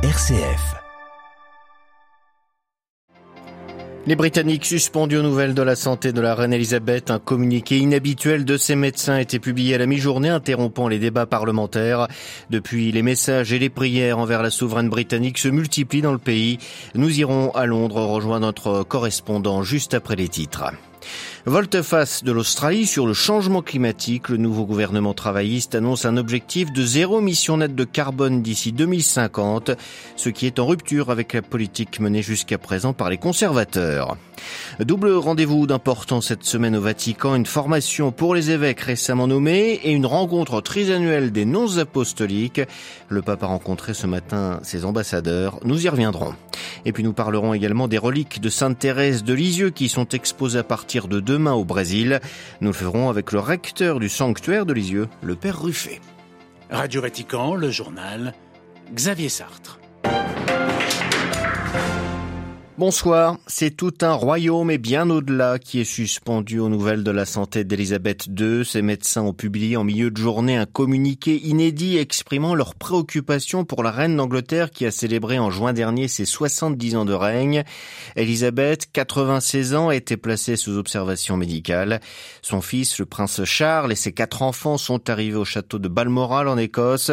RCF. Les Britanniques suspendus aux nouvelles de la santé de la reine Elisabeth, un communiqué inhabituel de ses médecins a été publié à la mi-journée, interrompant les débats parlementaires. Depuis, les messages et les prières envers la souveraine britannique se multiplient dans le pays. Nous irons à Londres rejoindre notre correspondant juste après les titres. Volte-face de l'Australie sur le changement climatique, le nouveau gouvernement travailliste annonce un objectif de zéro émission nette de carbone d'ici 2050, ce qui est en rupture avec la politique menée jusqu'à présent par les conservateurs. Double rendez-vous d'importance cette semaine au Vatican, une formation pour les évêques récemment nommés et une rencontre trisannuelle des non apostoliques. Le pape a rencontré ce matin ses ambassadeurs. Nous y reviendrons. Et puis nous parlerons également des reliques de Sainte Thérèse de Lisieux qui sont exposées à partir de demain au Brésil. Nous le ferons avec le recteur du sanctuaire de Lisieux, le père Ruffet. Radio Vatican, le journal, Xavier Sartre. Bonsoir. C'est tout un royaume et bien au-delà qui est suspendu aux nouvelles de la santé d'Elisabeth II. Ses médecins ont publié en milieu de journée un communiqué inédit exprimant leurs préoccupations pour la reine d'Angleterre qui a célébré en juin dernier ses 70 ans de règne. Elisabeth, 96 ans, a été placée sous observation médicale. Son fils, le prince Charles, et ses quatre enfants sont arrivés au château de Balmoral en Écosse.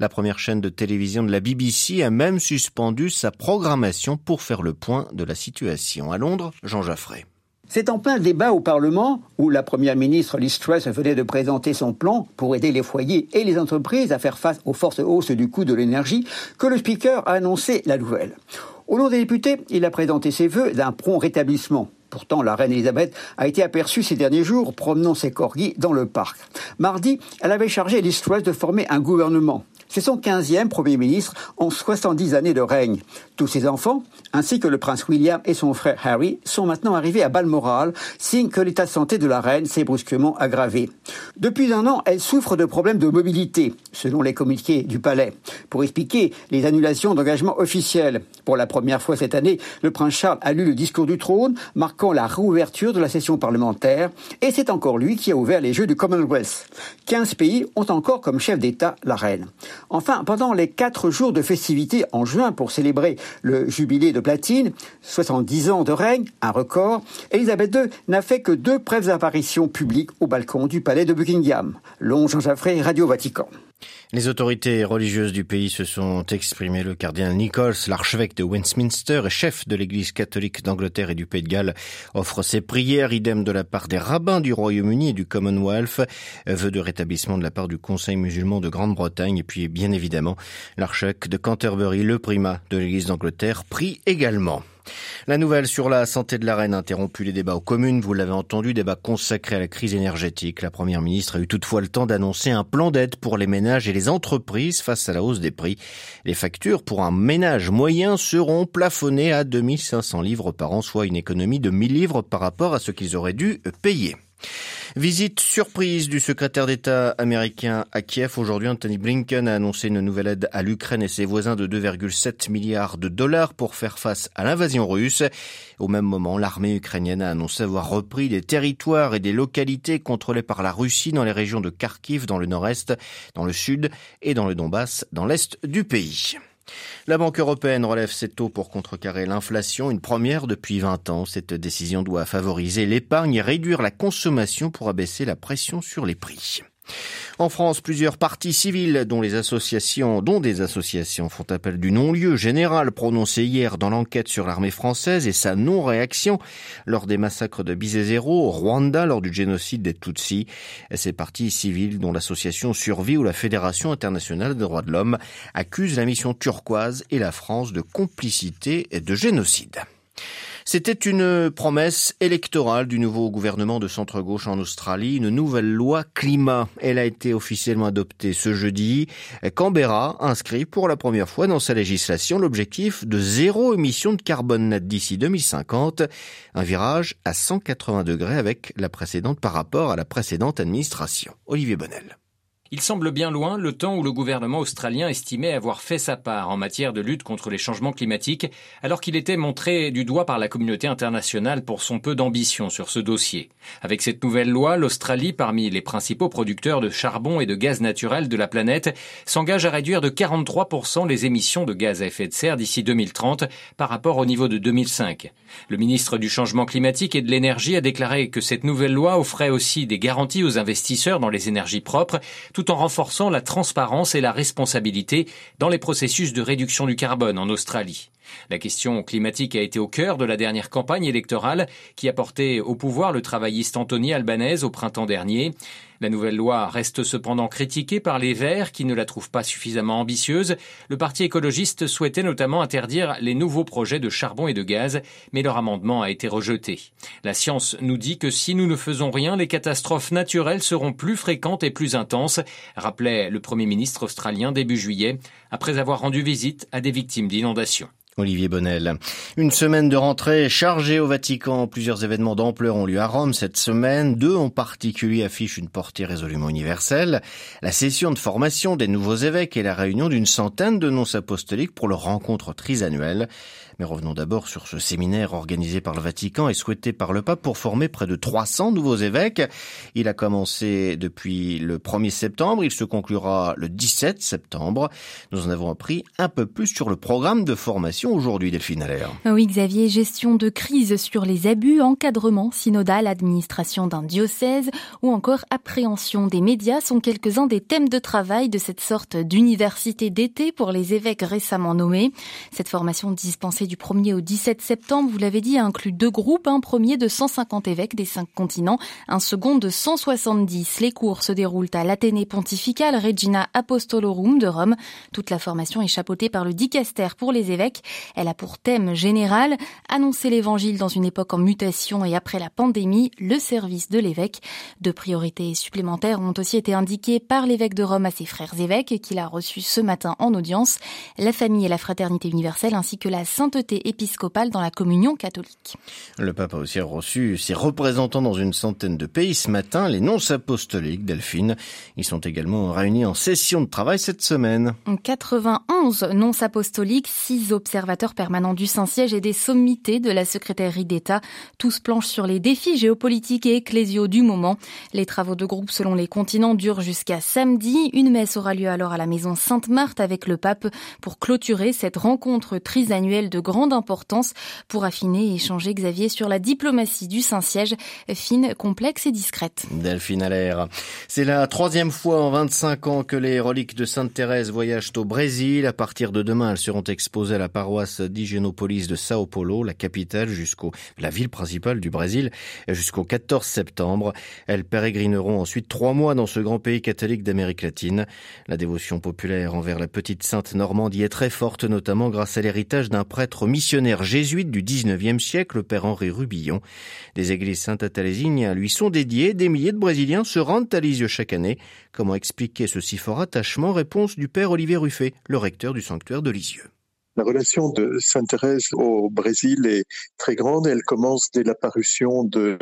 La première chaîne de télévision de la BBC a même suspendu sa programmation pour faire le point de la situation. À Londres, Jean Jaffray. C'est en plein débat au Parlement, où la Première ministre Liz Truss venait de présenter son plan pour aider les foyers et les entreprises à faire face aux forces hausses du coût de l'énergie, que le Speaker a annoncé la nouvelle. Au nom des députés, il a présenté ses vœux d'un prompt rétablissement. Pourtant, la reine Elisabeth a été aperçue ces derniers jours promenant ses corgis dans le parc. Mardi, elle avait chargé Liz Truss de former un gouvernement. C'est son 15e Premier ministre en 70 années de règne. Tous ses enfants, ainsi que le prince William et son frère Harry, sont maintenant arrivés à Balmoral, signe que l'état de santé de la reine s'est brusquement aggravé. Depuis un an, elle souffre de problèmes de mobilité, selon les communiqués du palais. Pour expliquer les annulations d'engagement officiels, pour la première fois cette année, le prince Charles a lu le discours du trône, marquant la réouverture de la session parlementaire, et c'est encore lui qui a ouvert les Jeux du Commonwealth. 15 pays ont encore comme chef d'État la reine. Enfin, pendant les quatre jours de festivités en juin pour célébrer le jubilé de platine, 70 ans de règne, un record, Elisabeth II n'a fait que deux brèves apparitions publiques au balcon du palais de Buckingham. Long Jean Jaffray, Radio Vatican. Les autorités religieuses du pays se sont exprimées. Le cardinal Nichols, l'archevêque de Westminster et chef de l'église catholique d'Angleterre et du Pays de Galles, offre ses prières, idem de la part des rabbins du Royaume-Uni et du Commonwealth, vœu de rétablissement de la part du Conseil musulman de Grande-Bretagne et puis bien évidemment l'archevêque de Canterbury, le primat de l'église d'Angleterre, prie également. La nouvelle sur la santé de la reine a interrompu les débats aux communes. Vous l'avez entendu, débat consacré à la crise énergétique. La première ministre a eu toutefois le temps d'annoncer un plan d'aide pour les ménages et les entreprises face à la hausse des prix. Les factures pour un ménage moyen seront plafonnées à 2500 livres par an, soit une économie de 1000 livres par rapport à ce qu'ils auraient dû payer. Visite surprise du secrétaire d'État américain à Kiev. Aujourd'hui, Anthony Blinken a annoncé une nouvelle aide à l'Ukraine et ses voisins de 2,7 milliards de dollars pour faire face à l'invasion russe. Au même moment, l'armée ukrainienne a annoncé avoir repris des territoires et des localités contrôlées par la Russie dans les régions de Kharkiv dans le nord-est, dans le sud et dans le Donbass dans l'est du pays. La Banque européenne relève ses taux pour contrecarrer l'inflation, une première depuis 20 ans. Cette décision doit favoriser l'épargne et réduire la consommation pour abaisser la pression sur les prix. En France, plusieurs partis civils, dont des associations font appel du non-lieu général prononcé hier dans l'enquête sur l'armée française et sa non-réaction lors des massacres de Bizézero au Rwanda lors du génocide des Tutsis. Ces partis civils, dont l'association Survie ou la Fédération internationale des droits de l'homme, accusent la mission turquoise et la France de complicité et de génocide. C'était une promesse électorale du nouveau gouvernement de centre-gauche en Australie, une nouvelle loi climat. Elle a été officiellement adoptée ce jeudi. Canberra inscrit pour la première fois dans sa législation l'objectif de zéro émission de carbone net d'ici 2050, un virage à 180 degrés avec la précédente par rapport à la précédente administration. Olivier Bonnel. Il semble bien loin le temps où le gouvernement australien estimait avoir fait sa part en matière de lutte contre les changements climatiques, alors qu'il était montré du doigt par la communauté internationale pour son peu d'ambition sur ce dossier. Avec cette nouvelle loi, l'Australie, parmi les principaux producteurs de charbon et de gaz naturel de la planète, s'engage à réduire de 43% les émissions de gaz à effet de serre d'ici 2030 par rapport au niveau de 2005. Le ministre du Changement climatique et de l'énergie a déclaré que cette nouvelle loi offrait aussi des garanties aux investisseurs dans les énergies propres, tout en renforçant la transparence et la responsabilité dans les processus de réduction du carbone en Australie. La question climatique a été au cœur de la dernière campagne électorale qui a porté au pouvoir le travailliste Anthony Albanese au printemps dernier. La nouvelle loi reste cependant critiquée par les Verts qui ne la trouvent pas suffisamment ambitieuse. Le Parti écologiste souhaitait notamment interdire les nouveaux projets de charbon et de gaz, mais leur amendement a été rejeté. La science nous dit que si nous ne faisons rien, les catastrophes naturelles seront plus fréquentes et plus intenses, rappelait le Premier ministre australien début juillet, après avoir rendu visite à des victimes d'inondations. Olivier Bonnel. Une semaine de rentrée chargée au Vatican. Plusieurs événements d'ampleur ont lieu à Rome cette semaine. Deux en particulier affichent une portée résolument universelle. La session de formation des nouveaux évêques et la réunion d'une centaine de nonces apostoliques pour leur rencontre trisannuelle. Mais revenons d'abord sur ce séminaire organisé par le Vatican et souhaité par le pape pour former près de 300 nouveaux évêques. Il a commencé depuis le 1er septembre. Il se conclura le 17 septembre. Nous en avons appris un peu plus sur le programme de formation aujourd'hui, Delphine Allaire? Oui, Xavier, gestion de crise sur les abus, encadrement synodal, administration d'un diocèse ou encore appréhension des médias sont quelques-uns des thèmes de travail de cette sorte d'université d'été pour les évêques récemment nommés. Cette formation dispensée du 1er au 17 septembre, vous l'avez dit, inclut deux groupes, un premier de 150 évêques des cinq continents, un second de 170. Les cours se déroulent à l'Athénée pontifical Regina Apostolorum de Rome. Toute la formation est chapeautée par le dicaster pour les évêques. Elle a pour thème général annoncer l'évangile dans une époque en mutation et après la pandémie, le service de l'évêque. Deux priorités supplémentaires ont aussi été indiquées par l'évêque de Rome à ses frères évêques qu'il a reçus ce matin en audience, la famille et la fraternité universelle ainsi que la sainteté épiscopale dans la communion catholique. Le pape a aussi reçu ses représentants dans une centaine de pays ce matin, les nonces apostoliques, Delphine. Ils sont également réunis en session de travail cette semaine. 91 nonces apostoliques, 6 observateurs permanents du Saint-Siège et des sommités de la secrétairerie d'État. Tous planchent sur les défis géopolitiques et ecclésiaux du moment. Les travaux de groupe selon les continents durent jusqu'à samedi. Une messe aura lieu alors à la maison Sainte-Marthe avec le pape pour clôturer cette rencontre trisannuelle de grande importance pour affiner et échanger Xavier sur la diplomatie du Saint-Siège, fine, complexe et discrète. Delphine Allaire. C'est la troisième fois en 25 ans que les reliques de Sainte Thérèse voyagent au Brésil. À partir de demain, elles seront exposées à la paroisse de Sao Paulo, la capitale jusqu'au, la ville principale du Brésil, jusqu'au 14 septembre. Elles pérégrineront ensuite trois mois dans ce grand pays catholique d'Amérique latine. La dévotion populaire envers la petite sainte Normandie est très forte, notamment grâce à l'héritage d'un prêtre missionnaire jésuite du 19e siècle, le père Henri Rubillon. Des églises saint-athalésines lui sont dédiées. Des milliers de Brésiliens se rendent à Lisieux chaque année. Comment expliquer ce si fort attachement? Réponse du père Olivier Ruffet, le recteur du sanctuaire de Lisieux. La relation de Sainte Thérèse au Brésil est très grande. Elle commence dès la parution de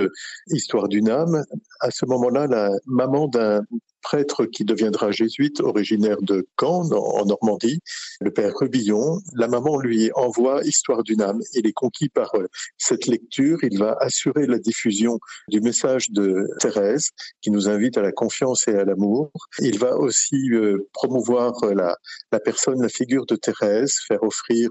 Histoire d'une âme. À ce moment-là, la maman d'un prêtre qui deviendra jésuite, originaire de Caen, en Normandie, le père Rubillon. La maman lui envoie Histoire d'une âme. Il est conquis par euh, cette lecture. Il va assurer la diffusion du message de Thérèse, qui nous invite à la confiance et à l'amour. Il va aussi euh, promouvoir euh, la, la personne, la figure de Thérèse, faire offrir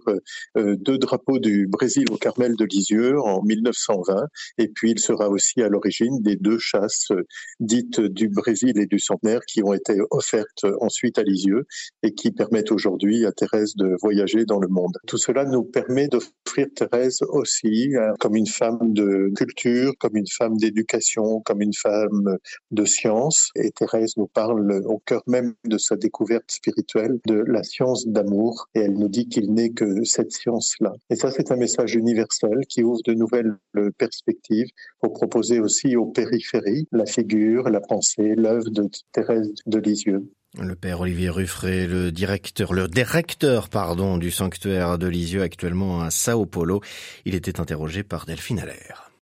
deux drapeaux du Brésil au Carmel de Lisieux en 1920. Et puis il sera aussi à l'origine des deux chasses dites du Brésil et du Qui ont été offertes ensuite à Lisieux et qui permettent aujourd'hui à Thérèse de voyager dans le monde. Tout cela nous permet d'offrir Thérèse aussi euh, comme une femme de culture, comme une femme d'éducation, comme une femme de science. Et Thérèse nous parle au cœur même de sa découverte spirituelle de la science d'amour et elle nous dit qu'il n'est que cette science-là. Et ça, c'est un message universel qui ouvre de nouvelles perspectives pour proposer aussi aux périphéries la figure, la pensée, l'œuvre de Le père Olivier Ruffray, le directeur, le directeur, pardon, du sanctuaire de Lisieux actuellement à Sao Paulo. Il était interrogé par Delphine Allaire.